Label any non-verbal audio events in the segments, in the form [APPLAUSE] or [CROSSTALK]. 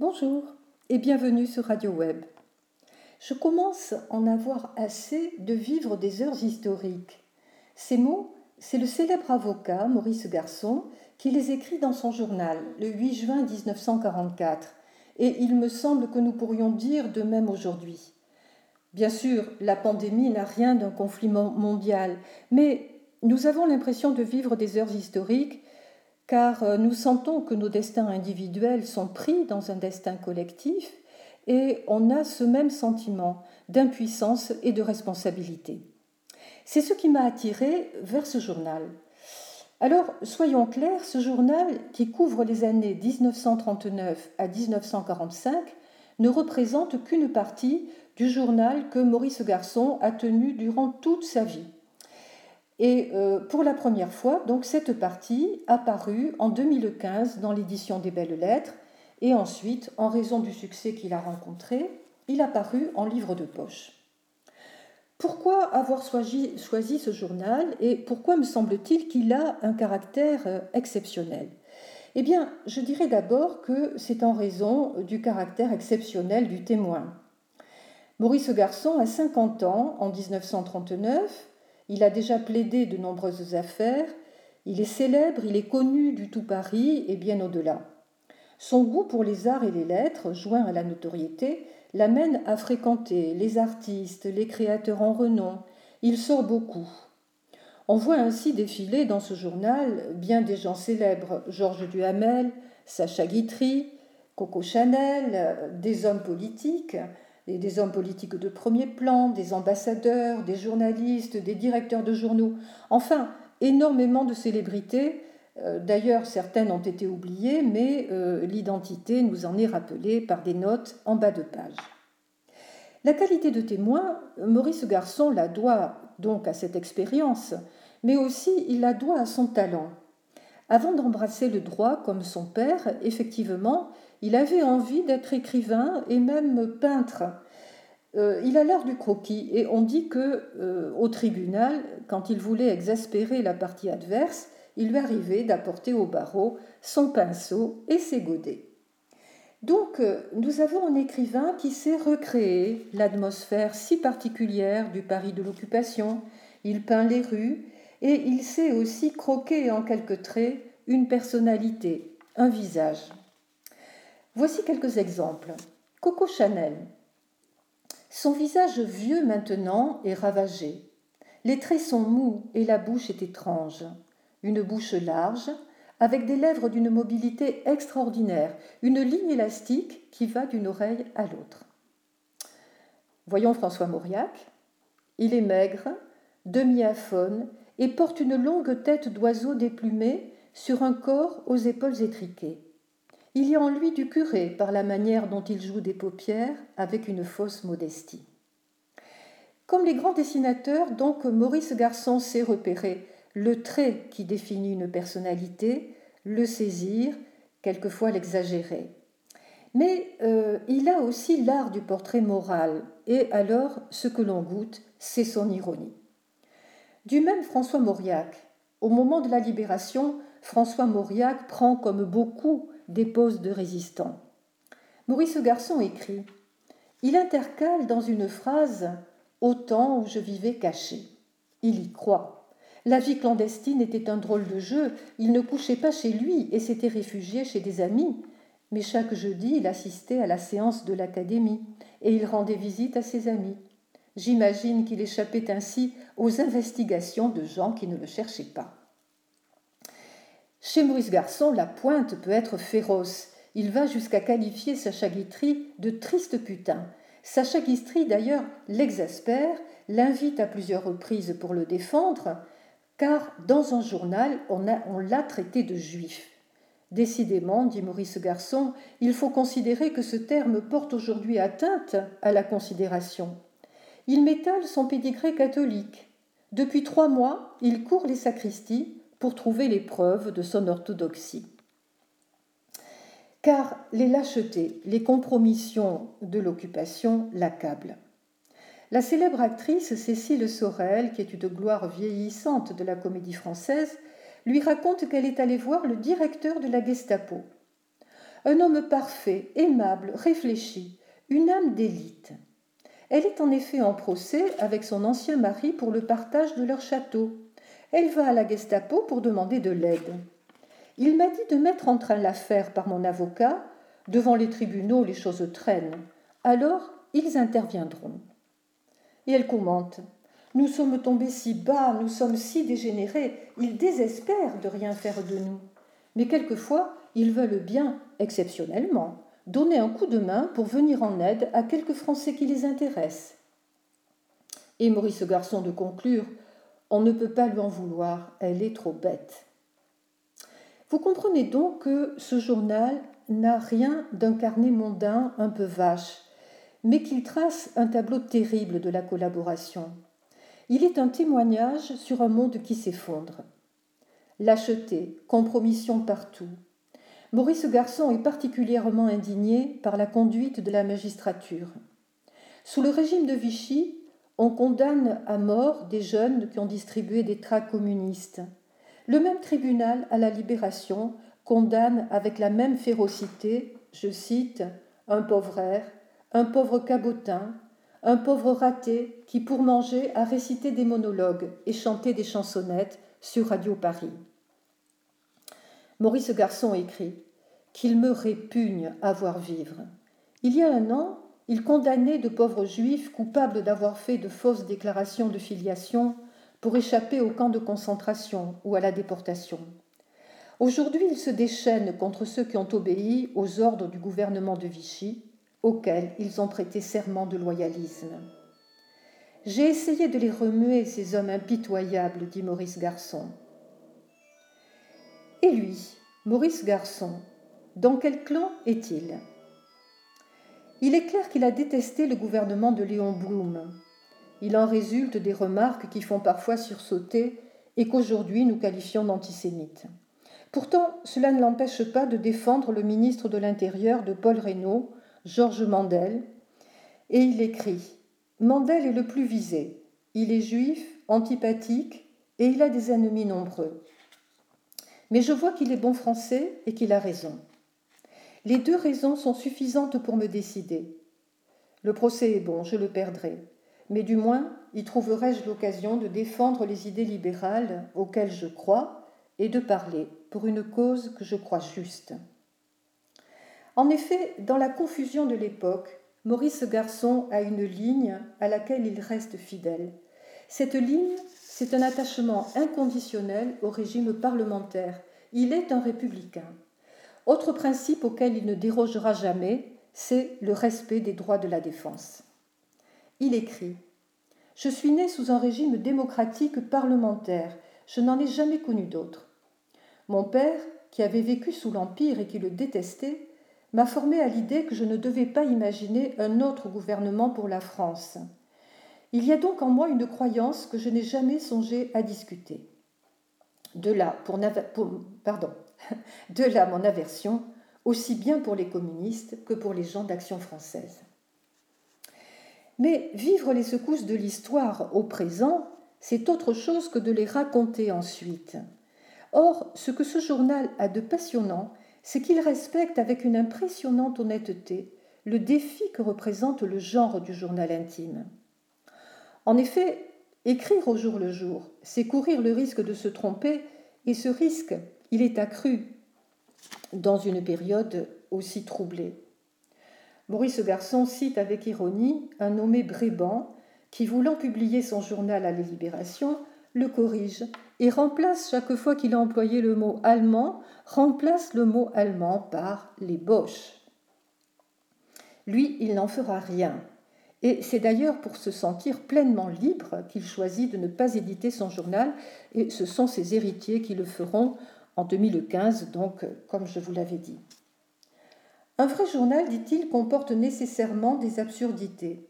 Bonjour et bienvenue sur Radio Web. Je commence à en avoir assez de vivre des heures historiques. Ces mots, c'est le célèbre avocat Maurice Garçon qui les écrit dans son journal le 8 juin 1944, et il me semble que nous pourrions dire de même aujourd'hui. Bien sûr, la pandémie n'a rien d'un conflit mondial, mais nous avons l'impression de vivre des heures historiques car euh, nous sentons que nos destins individuels sont pris dans un destin collectif et on a ce même sentiment d'impuissance et de responsabilité. C'est ce qui m'a attiré vers ce journal. Alors, soyons clairs, ce journal, qui couvre les années 1939 à 1945, ne représente qu'une partie du journal que Maurice Garçon a tenu durant toute sa vie. Et euh, pour la première fois, donc cette partie apparue en 2015 dans l'édition des Belles Lettres, et ensuite, en raison du succès qu'il a rencontré, il apparut en livre de poche. Pourquoi avoir choisi, choisi ce journal et pourquoi me semble-t-il qu'il a un caractère euh, exceptionnel? Eh bien, je dirais d'abord que c'est en raison du caractère exceptionnel du témoin. Maurice Garçon a 50 ans en 1939 il a déjà plaidé de nombreuses affaires, il est célèbre, il est connu du tout Paris et bien au-delà. Son goût pour les arts et les lettres, joint à la notoriété, l'amène à fréquenter les artistes, les créateurs en renom. Il sort beaucoup. On voit ainsi défiler dans ce journal bien des gens célèbres, Georges Duhamel, Sacha Guitry, Coco Chanel, des hommes politiques, des hommes politiques de premier plan, des ambassadeurs, des journalistes, des directeurs de journaux, enfin énormément de célébrités. Euh, d'ailleurs, certaines ont été oubliées, mais euh, l'identité nous en est rappelée par des notes en bas de page. La qualité de témoin, Maurice Garçon la doit donc à cette expérience, mais aussi il la doit à son talent. Avant d'embrasser le droit comme son père, effectivement, il avait envie d'être écrivain et même peintre. Euh, il a l'art du croquis et on dit que euh, au tribunal, quand il voulait exaspérer la partie adverse, il lui arrivait d'apporter au barreau son pinceau et ses godets. Donc, euh, nous avons un écrivain qui sait recréer l'atmosphère si particulière du Paris de l'occupation. Il peint les rues et il sait aussi croquer en quelques traits une personnalité, un visage. Voici quelques exemples. Coco Chanel. Son visage vieux maintenant est ravagé. Les traits sont mous et la bouche est étrange. Une bouche large, avec des lèvres d'une mobilité extraordinaire, une ligne élastique qui va d'une oreille à l'autre. Voyons François Mauriac. Il est maigre, demi-aphone et porte une longue tête d'oiseau déplumé sur un corps aux épaules étriquées. Il y a en lui du curé par la manière dont il joue des paupières avec une fausse modestie. Comme les grands dessinateurs, donc Maurice Garçon sait repérer le trait qui définit une personnalité, le saisir, quelquefois l'exagérer. Mais euh, il a aussi l'art du portrait moral, et alors ce que l'on goûte, c'est son ironie. Du même François Mauriac, au moment de la libération, François Mauriac prend comme beaucoup des poses de résistants. Maurice Garçon écrit Il intercale dans une phrase Au temps où je vivais caché. Il y croit. La vie clandestine était un drôle de jeu. Il ne couchait pas chez lui et s'était réfugié chez des amis. Mais chaque jeudi, il assistait à la séance de l'académie et il rendait visite à ses amis. J'imagine qu'il échappait ainsi aux investigations de gens qui ne le cherchaient pas. Chez Maurice Garçon, la pointe peut être féroce. Il va jusqu'à qualifier Sacha Guitry de triste putain. Sacha Guitry, d'ailleurs, l'exaspère, l'invite à plusieurs reprises pour le défendre, car dans un journal, on, l'a traité de juif. Décidément, dit Maurice Garçon, il faut considérer que ce terme porte aujourd'hui atteinte à la considération. Il m'étale son pédigré catholique. Depuis trois mois, il court les sacristies pour trouver les preuves de son orthodoxie. Car les lâchetés, les compromissions de l'occupation l'accablent. La célèbre actrice Cécile Sorel, qui est une gloire vieillissante de la comédie française, lui raconte qu'elle est allée voir le directeur de la Gestapo. Un homme parfait, aimable, réfléchi, une âme d'élite. Elle est en effet en procès avec son ancien mari pour le partage de leur château. Elle va à la Gestapo pour demander de l'aide. Il m'a dit de mettre en train l'affaire par mon avocat. Devant les tribunaux, les choses traînent. Alors, ils interviendront. Et elle commente Nous sommes tombés si bas, nous sommes si dégénérés, ils désespèrent de rien faire de nous. Mais quelquefois, ils veulent bien, exceptionnellement, donner un coup de main pour venir en aide à quelques Français qui les intéressent. Et Maurice Garçon de conclure On ne peut pas lui en vouloir, elle est trop bête. Vous comprenez donc que ce journal n'a rien d'un carnet mondain un peu vache, mais qu'il trace un tableau terrible de la collaboration. Il est un témoignage sur un monde qui s'effondre. Lâcheté, compromission partout. Maurice Garçon est particulièrement indigné par la conduite de la magistrature. Sous le régime de Vichy, on condamne à mort des jeunes qui ont distribué des tracts communistes. Le même tribunal, à la Libération, condamne avec la même férocité, je cite, un pauvre air, un pauvre cabotin, un pauvre raté qui, pour manger, a récité des monologues et chanté des chansonnettes sur Radio Paris. Maurice Garçon écrit qu'il me répugne à voir vivre. Il y a un an, il condamnait de pauvres juifs coupables d'avoir fait de fausses déclarations de filiation pour échapper au camp de concentration ou à la déportation. Aujourd'hui, il se déchaîne contre ceux qui ont obéi aux ordres du gouvernement de Vichy, auxquels ils ont prêté serment de loyalisme. J'ai essayé de les remuer, ces hommes impitoyables, dit Maurice Garçon. Et lui, Maurice Garçon, dans quel clan est-il? Il est clair qu'il a détesté le gouvernement de Léon Blum, il en résulte des remarques qui font parfois sursauter et qu'aujourd'hui nous qualifions d'antisémites. Pourtant, cela ne l'empêche pas de défendre le ministre de l'Intérieur de Paul Reynaud, Georges Mandel, et il écrit Mandel est le plus visé. Il est juif, antipathique, et il a des ennemis nombreux. Mais je vois qu'il est bon français et qu'il a raison. Les deux raisons sont suffisantes pour me décider. Le procès est bon, je le perdrai mais du moins y trouverai-je l'occasion de défendre les idées libérales auxquelles je crois et de parler pour une cause que je crois juste. En effet, dans la confusion de l'époque, Maurice Garçon a une ligne à laquelle il reste fidèle. Cette ligne, c'est un attachement inconditionnel au régime parlementaire. Il est un républicain. Autre principe auquel il ne dérogera jamais, c'est le respect des droits de la défense. Il écrit Je suis né sous un régime démocratique parlementaire. Je n'en ai jamais connu d'autre. Mon père, qui avait vécu sous l'Empire et qui le détestait, m'a formé à l'idée que je ne devais pas imaginer un autre gouvernement pour la France. Il y a donc en moi une croyance que je n'ai jamais songé à discuter. De là, pour, pardon, [LAUGHS] de là mon aversion, aussi bien pour les communistes que pour les gens d'Action française. Mais vivre les secousses de l'histoire au présent, c'est autre chose que de les raconter ensuite. Or, ce que ce journal a de passionnant, c'est qu'il respecte avec une impressionnante honnêteté le défi que représente le genre du journal intime. En effet, écrire au jour le jour, c'est courir le risque de se tromper, et ce risque, il est accru dans une période aussi troublée. Maurice Garçon cite avec ironie un nommé Bréban qui, voulant publier son journal à la Libération, le corrige et remplace chaque fois qu'il a employé le mot allemand, remplace le mot allemand par les Boches. Lui, il n'en fera rien. Et c'est d'ailleurs pour se sentir pleinement libre qu'il choisit de ne pas éditer son journal, et ce sont ses héritiers qui le feront en 2015, donc comme je vous l'avais dit. Un vrai journal, dit-il, comporte nécessairement des absurdités.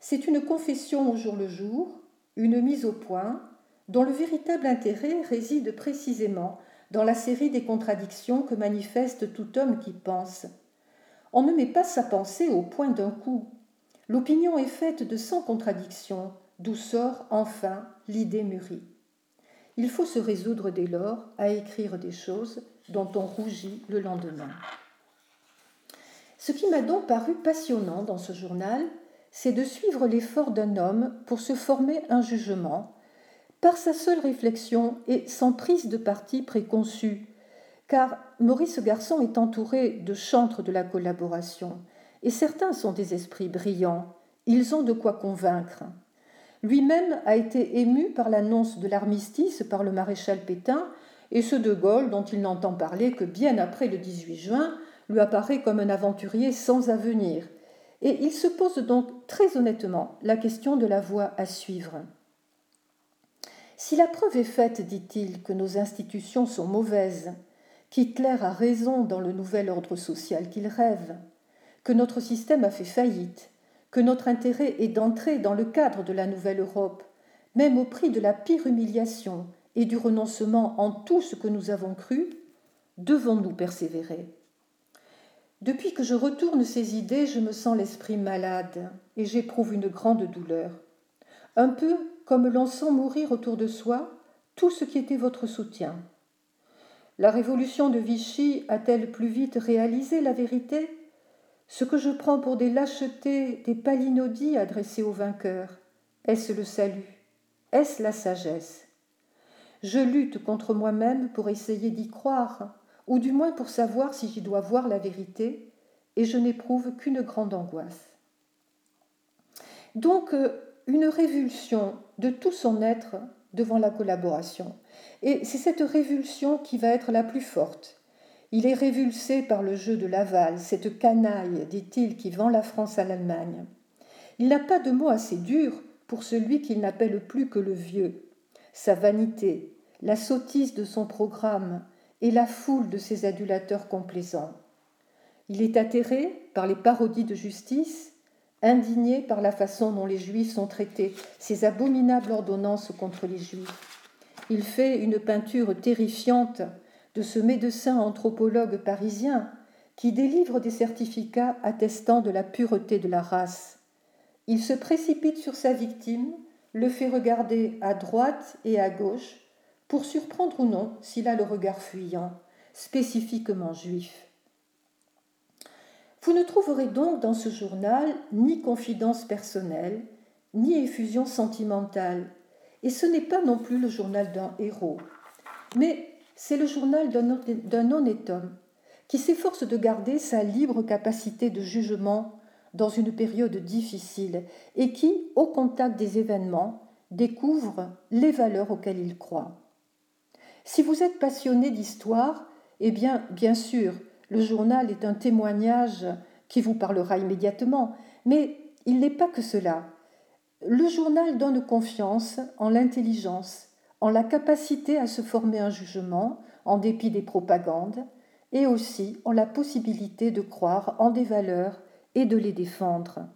C'est une confession au jour le jour, une mise au point, dont le véritable intérêt réside précisément dans la série des contradictions que manifeste tout homme qui pense. On ne met pas sa pensée au point d'un coup. L'opinion est faite de cent contradictions, d'où sort enfin l'idée mûrie. Il faut se résoudre dès lors à écrire des choses dont on rougit le lendemain. Ce qui m'a donc paru passionnant dans ce journal, c'est de suivre l'effort d'un homme pour se former un jugement, par sa seule réflexion et sans prise de parti préconçue, car Maurice Garçon est entouré de chantres de la collaboration, et certains sont des esprits brillants, ils ont de quoi convaincre. Lui-même a été ému par l'annonce de l'armistice par le maréchal Pétain, et ce de Gaulle dont il n'entend parler que bien après le 18 juin, lui apparaît comme un aventurier sans avenir, et il se pose donc très honnêtement la question de la voie à suivre. Si la preuve est faite, dit-il, que nos institutions sont mauvaises, qu'Hitler a raison dans le nouvel ordre social qu'il rêve, que notre système a fait faillite, que notre intérêt est d'entrer dans le cadre de la nouvelle Europe, même au prix de la pire humiliation et du renoncement en tout ce que nous avons cru, devons-nous persévérer? Depuis que je retourne ces idées, je me sens l'esprit malade et j'éprouve une grande douleur. Un peu comme l'on sent mourir autour de soi tout ce qui était votre soutien. La révolution de Vichy a-t-elle plus vite réalisé la vérité? Ce que je prends pour des lâchetés, des palinodies adressées aux vainqueurs, est-ce le salut? Est-ce la sagesse? Je lutte contre moi-même pour essayer d'y croire, ou du moins pour savoir si j'y dois voir la vérité, et je n'éprouve qu'une grande angoisse. Donc, euh, une révulsion de tout son être devant la collaboration. Et c'est cette révulsion qui va être la plus forte. Il est révulsé par le jeu de Laval, cette canaille, dit-il, qui vend la France à l'Allemagne. Il n'a pas de mots assez durs pour celui qu'il n'appelle plus que le vieux. Sa vanité, la sottise de son programme et la foule de ses adulateurs complaisants. Il est atterré par les parodies de justice indigné par la façon dont les Juifs sont traités, ces abominables ordonnances contre les Juifs. Il fait une peinture terrifiante de ce médecin anthropologue parisien qui délivre des certificats attestant de la pureté de la race. Il se précipite sur sa victime, le fait regarder à droite et à gauche pour surprendre ou non s'il a le regard fuyant, spécifiquement juif. Vous ne trouverez donc dans ce journal ni confidence personnelle, ni effusion sentimentale, et ce n'est pas non plus le journal d'un héros, mais c'est le journal d'un honnête homme qui s'efforce de garder sa libre capacité de jugement dans une période difficile et qui, au contact des événements, découvre les valeurs auxquelles il croit. Si vous êtes passionné d'histoire, eh bien, bien sûr, le journal est un témoignage qui vous parlera immédiatement, mais il n'est pas que cela. Le journal donne confiance en l'intelligence, en la capacité à se former un jugement en dépit des propagandes, et aussi en la possibilité de croire en des valeurs et de les défendre.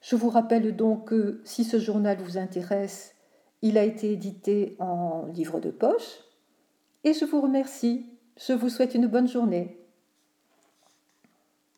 Je vous rappelle donc que si ce journal vous intéresse, il a été édité en livre de poche, et je vous remercie. Je vous souhaite une bonne journée.